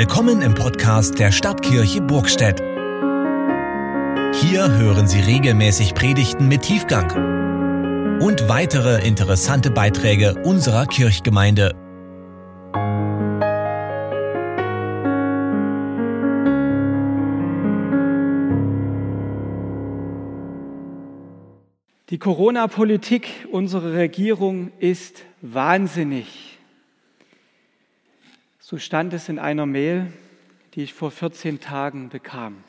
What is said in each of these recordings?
Willkommen im Podcast der Stadtkirche Burgstedt. Hier hören Sie regelmäßig Predigten mit Tiefgang und weitere interessante Beiträge unserer Kirchgemeinde. Die Corona-Politik unserer Regierung ist wahnsinnig. So stand es in einer Mail, die ich vor 14 Tagen bekam.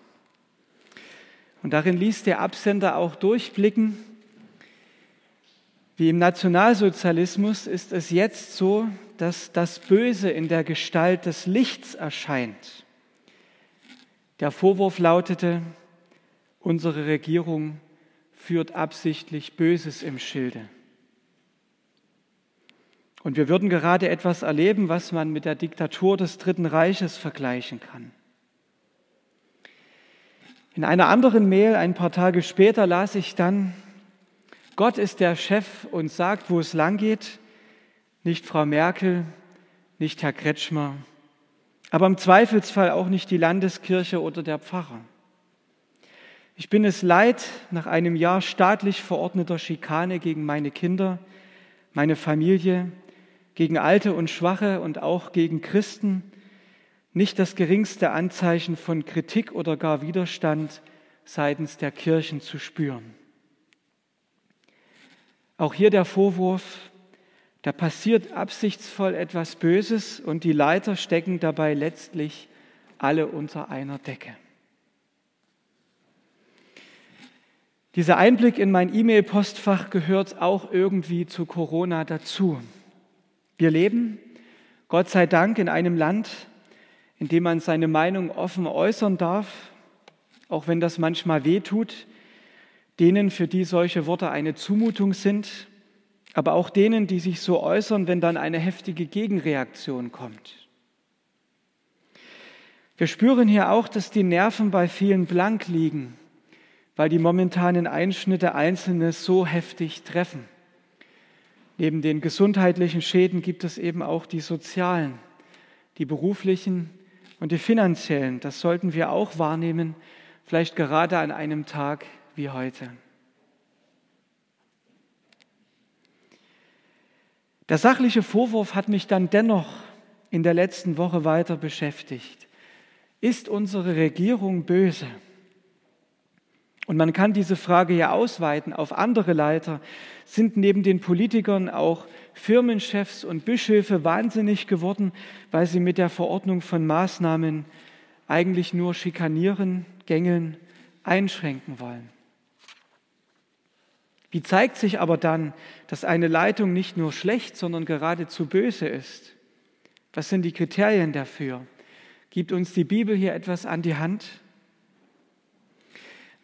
Und darin ließ der Absender auch durchblicken, wie im Nationalsozialismus ist es jetzt so, dass das Böse in der Gestalt des Lichts erscheint. Der Vorwurf lautete, unsere Regierung führt absichtlich Böses im Schilde. Und wir würden gerade etwas erleben, was man mit der Diktatur des Dritten Reiches vergleichen kann. In einer anderen Mail ein paar Tage später las ich dann, Gott ist der Chef und sagt, wo es lang geht, nicht Frau Merkel, nicht Herr Kretschmer, aber im Zweifelsfall auch nicht die Landeskirche oder der Pfarrer. Ich bin es leid, nach einem Jahr staatlich verordneter Schikane gegen meine Kinder, meine Familie, gegen Alte und Schwache und auch gegen Christen nicht das geringste Anzeichen von Kritik oder gar Widerstand seitens der Kirchen zu spüren. Auch hier der Vorwurf, da passiert absichtsvoll etwas Böses und die Leiter stecken dabei letztlich alle unter einer Decke. Dieser Einblick in mein E-Mail-Postfach gehört auch irgendwie zu Corona dazu. Wir leben, Gott sei Dank, in einem Land, in dem man seine Meinung offen äußern darf, auch wenn das manchmal weh tut, denen, für die solche Worte eine Zumutung sind, aber auch denen, die sich so äußern, wenn dann eine heftige Gegenreaktion kommt. Wir spüren hier auch, dass die Nerven bei vielen blank liegen, weil die momentanen Einschnitte Einzelne so heftig treffen. Neben den gesundheitlichen Schäden gibt es eben auch die sozialen, die beruflichen und die finanziellen. Das sollten wir auch wahrnehmen, vielleicht gerade an einem Tag wie heute. Der sachliche Vorwurf hat mich dann dennoch in der letzten Woche weiter beschäftigt. Ist unsere Regierung böse? Und man kann diese Frage ja ausweiten auf andere Leiter. Sind neben den Politikern auch Firmenchefs und Bischöfe wahnsinnig geworden, weil sie mit der Verordnung von Maßnahmen eigentlich nur schikanieren, gängeln, einschränken wollen? Wie zeigt sich aber dann, dass eine Leitung nicht nur schlecht, sondern geradezu böse ist? Was sind die Kriterien dafür? Gibt uns die Bibel hier etwas an die Hand?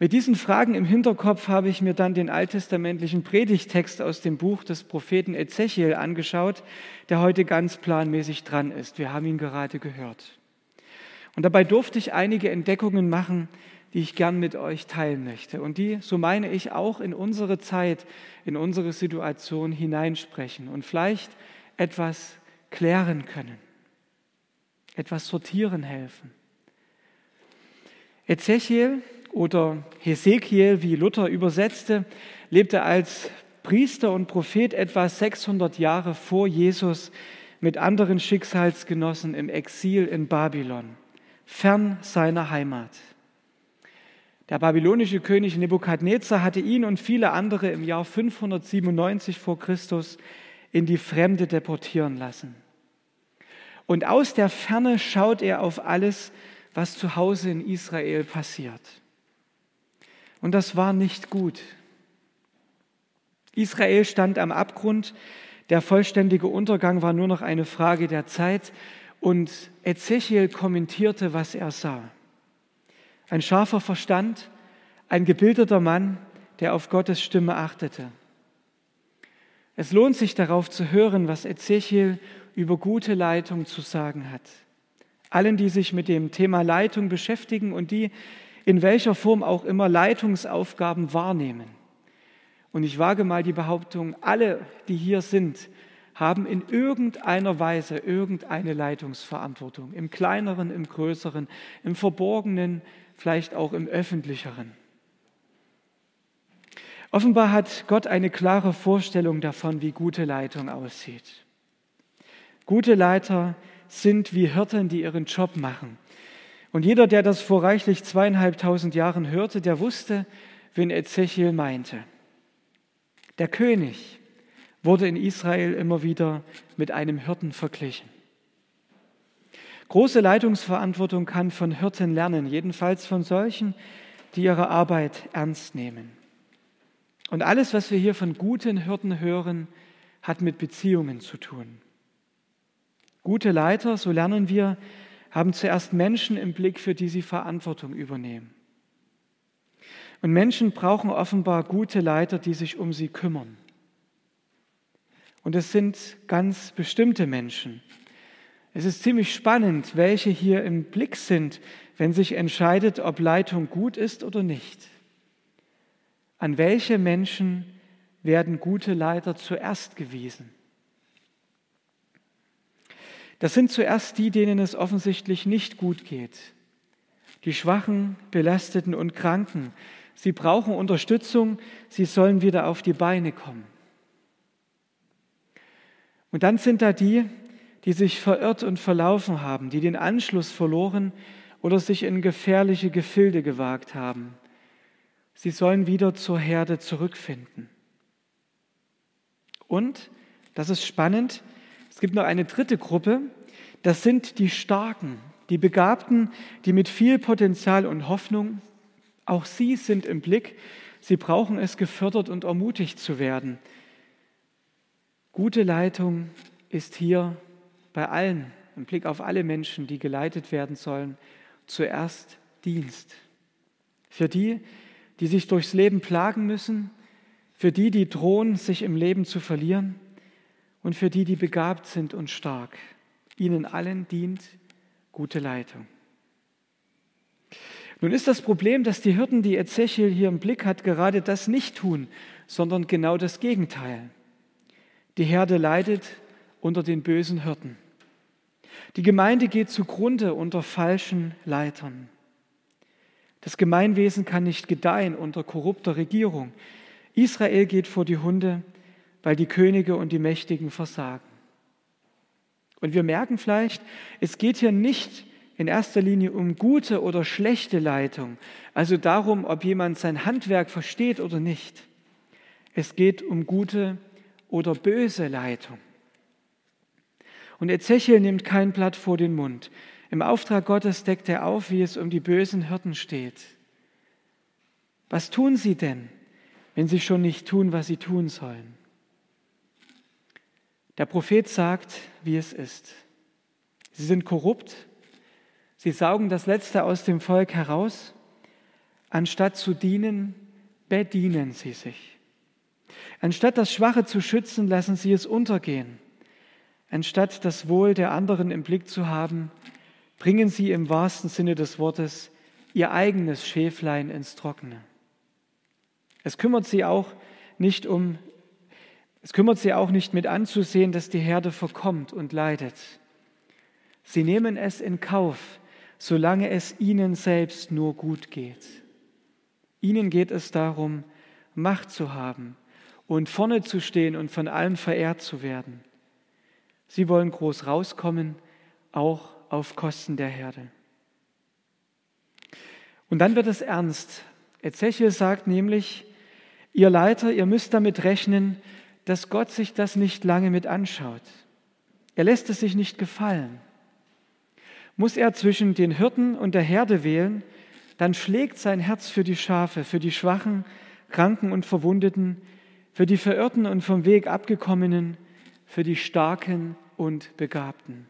Mit diesen Fragen im Hinterkopf habe ich mir dann den alttestamentlichen Predigtext aus dem Buch des Propheten Ezechiel angeschaut, der heute ganz planmäßig dran ist. Wir haben ihn gerade gehört. Und dabei durfte ich einige Entdeckungen machen, die ich gern mit euch teilen möchte und die, so meine ich, auch in unsere Zeit, in unsere Situation hineinsprechen und vielleicht etwas klären können, etwas sortieren helfen. Ezechiel oder Hesekiel, wie Luther übersetzte, lebte als Priester und Prophet etwa 600 Jahre vor Jesus mit anderen Schicksalsgenossen im Exil in Babylon, fern seiner Heimat. Der babylonische König Nebukadnezar hatte ihn und viele andere im Jahr 597 vor Christus in die Fremde deportieren lassen. Und aus der Ferne schaut er auf alles, was zu Hause in Israel passiert. Und das war nicht gut. Israel stand am Abgrund, der vollständige Untergang war nur noch eine Frage der Zeit und Ezechiel kommentierte, was er sah. Ein scharfer Verstand, ein gebildeter Mann, der auf Gottes Stimme achtete. Es lohnt sich darauf zu hören, was Ezechiel über gute Leitung zu sagen hat. Allen, die sich mit dem Thema Leitung beschäftigen und die in welcher Form auch immer Leitungsaufgaben wahrnehmen. Und ich wage mal die Behauptung, alle, die hier sind, haben in irgendeiner Weise irgendeine Leitungsverantwortung, im kleineren, im größeren, im verborgenen, vielleicht auch im öffentlicheren. Offenbar hat Gott eine klare Vorstellung davon, wie gute Leitung aussieht. Gute Leiter sind wie Hirten, die ihren Job machen. Und jeder, der das vor reichlich zweieinhalbtausend Jahren hörte, der wusste, wen Ezechiel meinte. Der König wurde in Israel immer wieder mit einem Hirten verglichen. Große Leitungsverantwortung kann von Hirten lernen, jedenfalls von solchen, die ihre Arbeit ernst nehmen. Und alles, was wir hier von guten Hirten hören, hat mit Beziehungen zu tun. Gute Leiter, so lernen wir, haben zuerst Menschen im Blick, für die sie Verantwortung übernehmen. Und Menschen brauchen offenbar gute Leiter, die sich um sie kümmern. Und es sind ganz bestimmte Menschen. Es ist ziemlich spannend, welche hier im Blick sind, wenn sich entscheidet, ob Leitung gut ist oder nicht. An welche Menschen werden gute Leiter zuerst gewiesen? Das sind zuerst die, denen es offensichtlich nicht gut geht. Die Schwachen, Belasteten und Kranken. Sie brauchen Unterstützung, sie sollen wieder auf die Beine kommen. Und dann sind da die, die sich verirrt und verlaufen haben, die den Anschluss verloren oder sich in gefährliche Gefilde gewagt haben. Sie sollen wieder zur Herde zurückfinden. Und, das ist spannend, es gibt noch eine dritte Gruppe, das sind die Starken, die Begabten, die mit viel Potenzial und Hoffnung, auch sie sind im Blick, sie brauchen es gefördert und ermutigt zu werden. Gute Leitung ist hier bei allen, im Blick auf alle Menschen, die geleitet werden sollen, zuerst Dienst. Für die, die sich durchs Leben plagen müssen, für die, die drohen, sich im Leben zu verlieren, und für die, die begabt sind und stark. Ihnen allen dient gute Leitung. Nun ist das Problem, dass die Hirten, die Ezechiel hier im Blick hat, gerade das nicht tun, sondern genau das Gegenteil. Die Herde leidet unter den bösen Hirten. Die Gemeinde geht zugrunde unter falschen Leitern. Das Gemeinwesen kann nicht gedeihen unter korrupter Regierung. Israel geht vor die Hunde weil die Könige und die Mächtigen versagen. Und wir merken vielleicht, es geht hier nicht in erster Linie um gute oder schlechte Leitung, also darum, ob jemand sein Handwerk versteht oder nicht. Es geht um gute oder böse Leitung. Und Ezechiel nimmt kein Blatt vor den Mund. Im Auftrag Gottes deckt er auf, wie es um die bösen Hirten steht. Was tun sie denn, wenn sie schon nicht tun, was sie tun sollen? Der Prophet sagt, wie es ist. Sie sind korrupt, sie saugen das Letzte aus dem Volk heraus, anstatt zu dienen, bedienen sie sich. Anstatt das Schwache zu schützen, lassen sie es untergehen. Anstatt das Wohl der anderen im Blick zu haben, bringen sie im wahrsten Sinne des Wortes ihr eigenes Schäflein ins Trockene. Es kümmert sie auch nicht um es kümmert sie auch nicht mit anzusehen, dass die Herde verkommt und leidet. Sie nehmen es in Kauf, solange es ihnen selbst nur gut geht. Ihnen geht es darum, Macht zu haben und vorne zu stehen und von allem verehrt zu werden. Sie wollen groß rauskommen, auch auf Kosten der Herde. Und dann wird es ernst. Ezechiel sagt nämlich, ihr Leiter, ihr müsst damit rechnen, dass Gott sich das nicht lange mit anschaut. Er lässt es sich nicht gefallen. Muss er zwischen den Hirten und der Herde wählen, dann schlägt sein Herz für die Schafe, für die Schwachen, Kranken und Verwundeten, für die Verirrten und vom Weg abgekommenen, für die Starken und Begabten.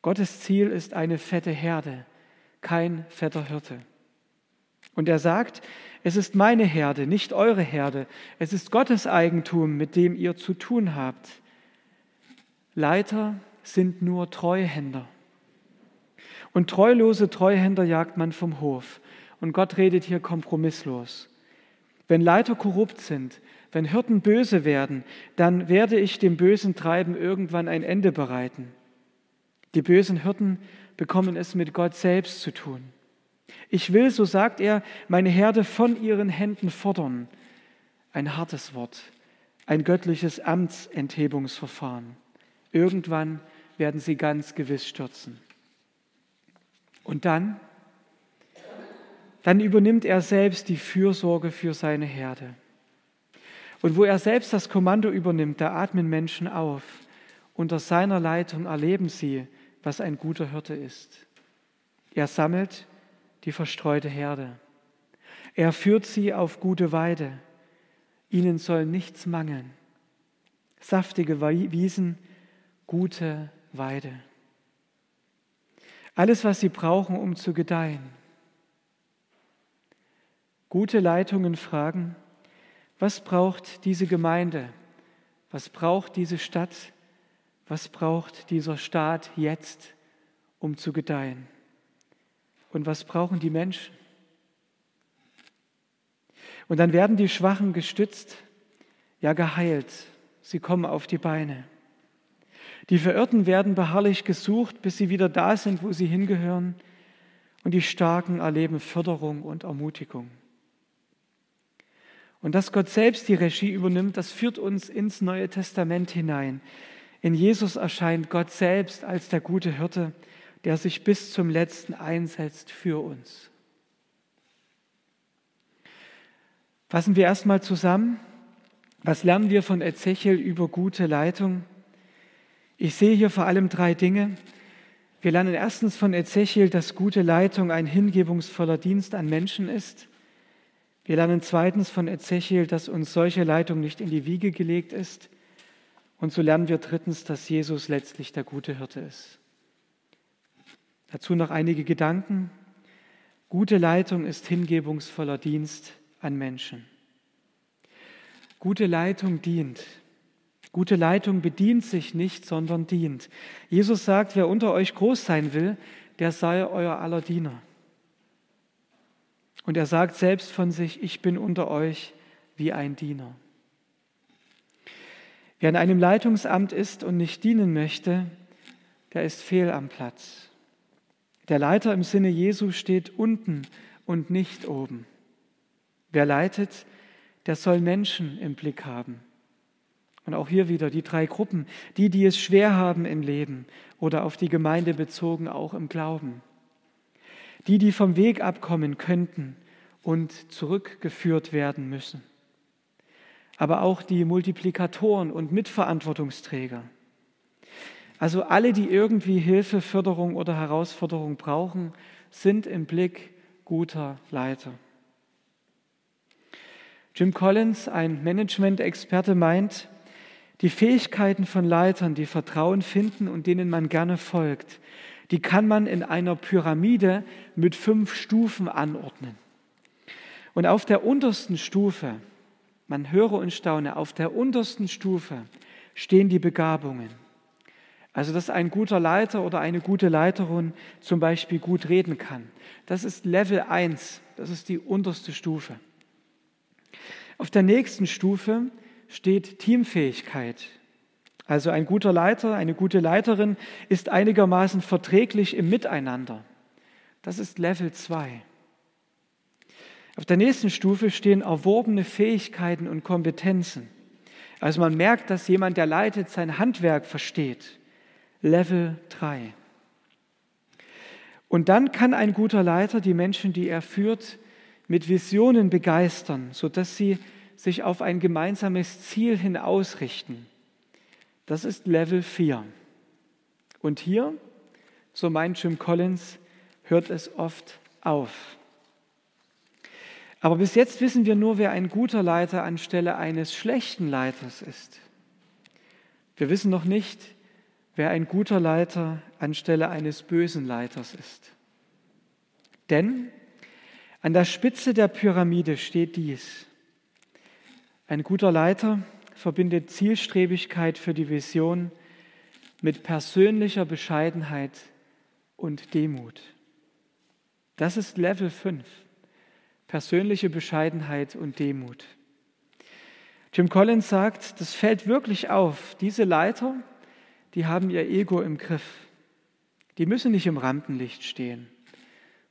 Gottes Ziel ist eine fette Herde, kein fetter Hirte. Und er sagt, es ist meine Herde, nicht eure Herde. Es ist Gottes Eigentum, mit dem ihr zu tun habt. Leiter sind nur Treuhänder. Und treulose Treuhänder jagt man vom Hof. Und Gott redet hier kompromisslos. Wenn Leiter korrupt sind, Wenn Hirten böse werden, dann werde ich dem bösen Treiben irgendwann ein Ende bereiten. Die bösen Hirten bekommen es mit Gott selbst zu tun. Ich will, so sagt er, meine Herde von ihren Händen fordern. Ein hartes Wort, ein göttliches Amtsenthebungsverfahren. Irgendwann werden sie ganz gewiss stürzen. Und dann, dann übernimmt er selbst die Fürsorge für seine Herde. Und wo er selbst das Kommando übernimmt, da atmen Menschen auf. Unter seiner Leitung erleben sie, was ein guter Hirte ist. Er sammelt die verstreute Herde. Er führt sie auf gute Weide. Ihnen soll nichts mangeln. Saftige Wiesen, gute Weide. Alles, was sie brauchen, um zu gedeihen. Gute Leitungen fragen, was braucht diese Gemeinde? Was braucht diese Stadt? Was braucht dieser Staat jetzt, um zu gedeihen? Und was brauchen die Menschen? Und dann werden die Schwachen gestützt, ja geheilt. Sie kommen auf die Beine. Die Verirrten werden beharrlich gesucht, bis sie wieder da sind, wo sie hingehören. Und die Starken erleben Förderung und Ermutigung. Und dass Gott selbst die Regie übernimmt, das führt uns ins Neue Testament hinein. In Jesus erscheint Gott selbst als der gute Hirte, der sich bis zum letzten einsetzt für uns. Fassen wir erstmal zusammen. Was lernen wir von Ezechiel über gute Leitung? Ich sehe hier vor allem drei Dinge. Wir lernen erstens von Ezechiel, dass gute Leitung ein hingebungsvoller Dienst an Menschen ist. Wir lernen zweitens von Ezechiel, dass uns solche Leitung nicht in die Wiege gelegt ist. Und so lernen wir drittens, dass Jesus letztlich der gute Hirte ist. Dazu noch einige Gedanken. Gute Leitung ist hingebungsvoller Dienst an Menschen. Gute Leitung dient. Gute Leitung bedient sich nicht, sondern dient. Jesus sagt, wer unter euch groß sein will, der sei euer aller Diener. Und er sagt selbst von sich, ich bin unter euch wie ein Diener. Wer in einem Leitungsamt ist und nicht dienen möchte, der ist fehl am Platz. Der Leiter im Sinne Jesu steht unten und nicht oben. Wer leitet, der soll Menschen im Blick haben. Und auch hier wieder die drei Gruppen, die, die es schwer haben im Leben oder auf die Gemeinde bezogen auch im Glauben. Die, die vom Weg abkommen könnten und zurückgeführt werden müssen. Aber auch die Multiplikatoren und Mitverantwortungsträger. Also alle, die irgendwie Hilfe, Förderung oder Herausforderung brauchen, sind im Blick guter Leiter. Jim Collins, ein Management-Experte, meint, die Fähigkeiten von Leitern, die Vertrauen finden und denen man gerne folgt, die kann man in einer Pyramide mit fünf Stufen anordnen. Und auf der untersten Stufe, man höre und staune, auf der untersten Stufe stehen die Begabungen. Also, dass ein guter Leiter oder eine gute Leiterin zum Beispiel gut reden kann. Das ist Level 1, das ist die unterste Stufe. Auf der nächsten Stufe steht Teamfähigkeit. Also ein guter Leiter, eine gute Leiterin ist einigermaßen verträglich im Miteinander. Das ist Level 2. Auf der nächsten Stufe stehen erworbene Fähigkeiten und Kompetenzen. Also man merkt, dass jemand, der leitet, sein Handwerk versteht. Level 3. Und dann kann ein guter Leiter die Menschen, die er führt, mit Visionen begeistern, sodass sie sich auf ein gemeinsames Ziel hin ausrichten. Das ist Level 4. Und hier, so meint Jim Collins, hört es oft auf. Aber bis jetzt wissen wir nur, wer ein guter Leiter anstelle eines schlechten Leiters ist. Wir wissen noch nicht, wer ein guter Leiter anstelle eines bösen Leiters ist. Denn an der Spitze der Pyramide steht dies. Ein guter Leiter verbindet Zielstrebigkeit für die Vision mit persönlicher Bescheidenheit und Demut. Das ist Level 5. Persönliche Bescheidenheit und Demut. Jim Collins sagt, das fällt wirklich auf. Diese Leiter, die haben ihr Ego im Griff. Die müssen nicht im Rampenlicht stehen.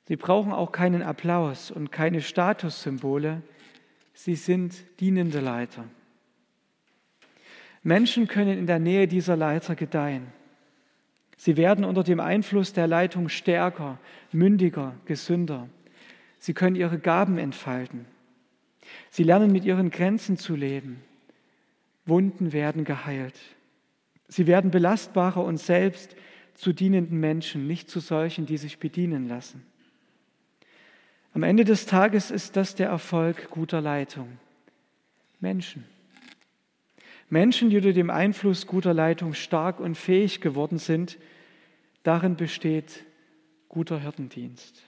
Sie brauchen auch keinen Applaus und keine Statussymbole. Sie sind dienende Leiter. Menschen können in der Nähe dieser Leiter gedeihen. Sie werden unter dem Einfluss der Leitung stärker, mündiger, gesünder. Sie können ihre Gaben entfalten. Sie lernen mit ihren Grenzen zu leben. Wunden werden geheilt. Sie werden belastbarer und selbst zu dienenden Menschen, nicht zu solchen, die sich bedienen lassen. Am Ende des Tages ist das der Erfolg guter Leitung. Menschen. Menschen, die unter dem Einfluss guter Leitung stark und fähig geworden sind, darin besteht guter Hirtendienst.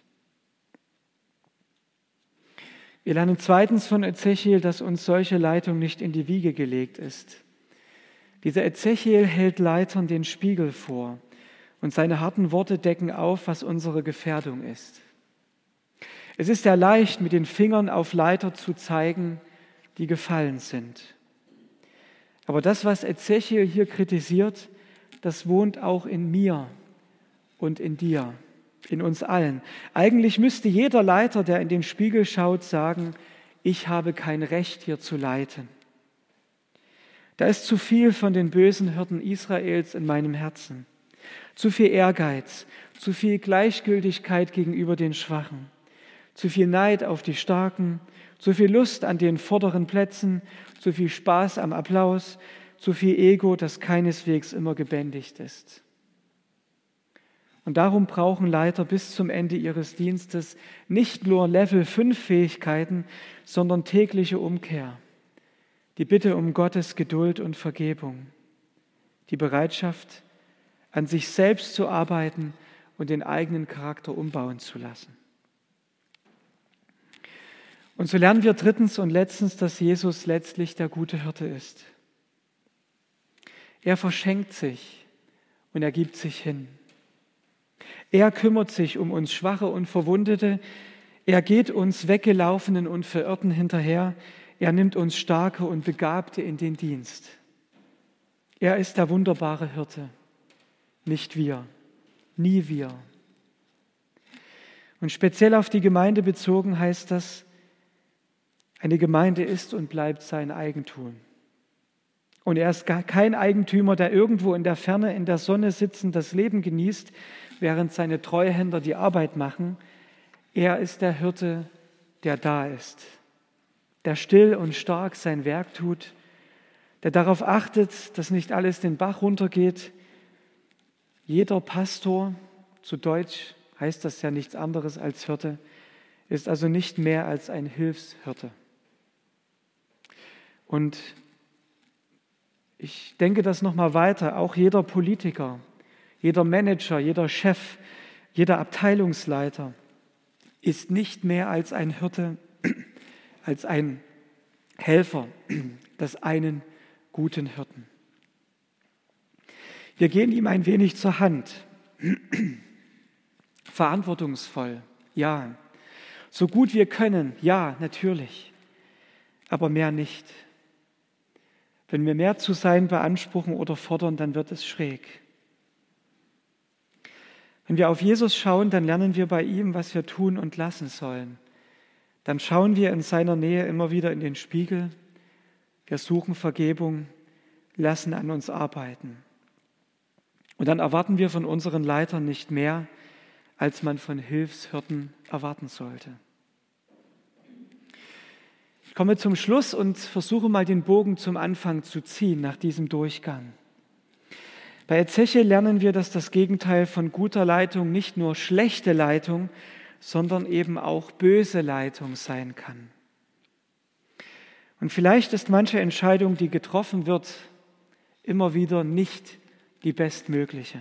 Wir lernen zweitens von Ezechiel, dass uns solche Leitung nicht in die Wiege gelegt ist. Dieser Ezechiel hält Leitern den Spiegel vor und seine harten Worte decken auf, was unsere Gefährdung ist. Es ist ja leicht, mit den Fingern auf Leiter zu zeigen, die gefallen sind. Aber das, was Ezechiel hier kritisiert, das wohnt auch in mir und in dir, in uns allen. Eigentlich müsste jeder Leiter, der in den Spiegel schaut, sagen, ich habe kein Recht hier zu leiten. Da ist zu viel von den bösen Hirten Israels in meinem Herzen. Zu viel Ehrgeiz, zu viel Gleichgültigkeit gegenüber den Schwachen, zu viel Neid auf die Starken, zu viel Lust an den vorderen Plätzen, zu viel Spaß am Applaus, zu viel Ego, das keineswegs immer gebändigt ist. Und darum brauchen Leiter bis zum Ende ihres Dienstes nicht nur Level 5 Fähigkeiten, sondern tägliche Umkehr, die Bitte um Gottes Geduld und Vergebung, die Bereitschaft, an sich selbst zu arbeiten und den eigenen Charakter umbauen zu lassen. Und so lernen wir drittens und letztens, dass Jesus letztlich der gute Hirte ist. Er verschenkt sich und er gibt sich hin. Er kümmert sich um uns Schwache und Verwundete. Er geht uns Weggelaufenen und Verirrten hinterher. Er nimmt uns Starke und Begabte in den Dienst. Er ist der wunderbare Hirte, nicht wir, nie wir. Und speziell auf die Gemeinde bezogen heißt das, eine Gemeinde ist und bleibt sein Eigentum. Und er ist kein Eigentümer, der irgendwo in der Ferne in der Sonne sitzend das Leben genießt, während seine Treuhänder die Arbeit machen. Er ist der Hirte, der da ist, der still und stark sein Werk tut, der darauf achtet, dass nicht alles den Bach runtergeht. Jeder Pastor, zu Deutsch heißt das ja nichts anderes als Hirte, ist also nicht mehr als ein Hilfshirte. Und ich denke das nochmal weiter. Auch jeder Politiker, jeder Manager, jeder Chef, jeder Abteilungsleiter ist nicht mehr als ein Hirte, als ein Helfer des einen guten Hirten. Wir gehen ihm ein wenig zur Hand. Verantwortungsvoll, ja. So gut wir können, ja, natürlich. Aber mehr nicht. Wenn wir mehr zu sein beanspruchen oder fordern, dann wird es schräg. Wenn wir auf Jesus schauen, dann lernen wir bei ihm, was wir tun und lassen sollen. Dann schauen wir in seiner Nähe immer wieder in den Spiegel. Wir suchen Vergebung, lassen an uns arbeiten. Und dann erwarten wir von unseren Leitern nicht mehr, als man von Hilfshirten erwarten sollte. Ich komme zum Schluss und versuche mal den Bogen zum Anfang zu ziehen nach diesem Durchgang. Bei Ezechiel lernen wir, dass das Gegenteil von guter Leitung nicht nur schlechte Leitung, sondern eben auch böse Leitung sein kann. Und vielleicht ist manche Entscheidung, die getroffen wird, immer wieder nicht die bestmögliche.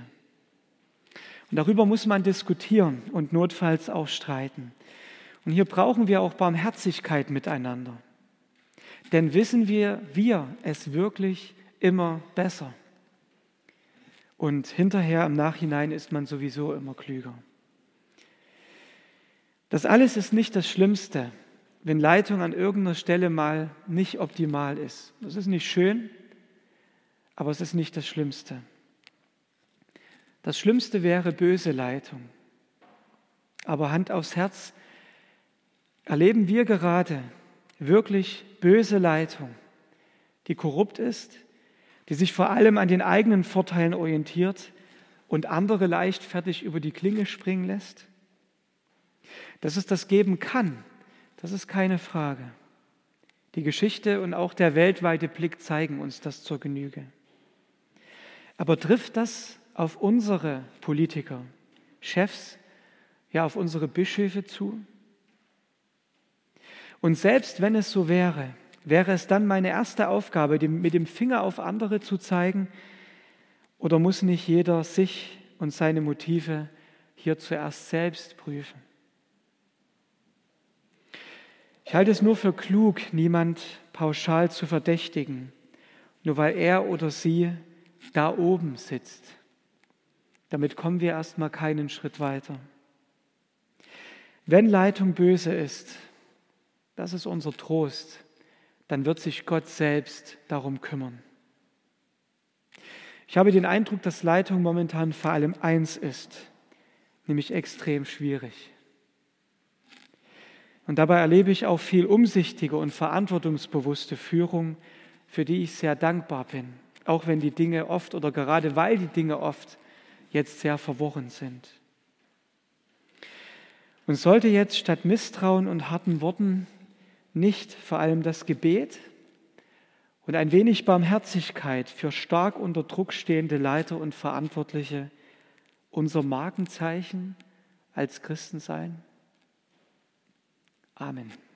Und darüber muss man diskutieren und notfalls auch streiten. Und hier brauchen wir auch Barmherzigkeit miteinander. Denn wissen wir, wir es wirklich immer besser. Und hinterher im Nachhinein ist man sowieso immer klüger. Das alles ist nicht das Schlimmste, wenn Leitung an irgendeiner Stelle mal nicht optimal ist. Das ist nicht schön, aber es ist nicht das Schlimmste. Das Schlimmste wäre böse Leitung. Aber Hand aufs Herz, erleben wir gerade wirklich böse Leitung, die korrupt ist, die sich vor allem an den eigenen Vorteilen orientiert und andere leichtfertig über die Klinge springen lässt? Dass es das geben kann, das ist keine Frage. Die Geschichte und auch der weltweite Blick zeigen uns das zur Genüge. Aber trifft das auf unsere Politiker, Chefs, ja auf unsere Bischöfe zu? Und selbst wenn es so wäre, wäre es dann meine erste Aufgabe, mit dem Finger auf andere zu zeigen? Oder muss nicht jeder sich und seine Motive hier zuerst selbst prüfen? Ich halte es nur für klug, niemand pauschal zu verdächtigen, nur weil er oder sie da oben sitzt. Damit kommen wir erstmal keinen Schritt weiter. Wenn Leitung böse ist, das ist unser Trost, dann wird sich Gott selbst darum kümmern. Ich habe den Eindruck, dass Leitung momentan vor allem eins ist, nämlich extrem schwierig. Und dabei erlebe ich auch viel umsichtige und verantwortungsbewusste Führung, für die ich sehr dankbar bin, auch wenn die Dinge oft oder gerade weil die Dinge oft jetzt sehr verworren sind. Und sollte jetzt statt Misstrauen und harten Worten nicht vor allem das Gebet und ein wenig Barmherzigkeit für stark unter Druck stehende Leiter und Verantwortliche unser Markenzeichen als Christen sein? Amen.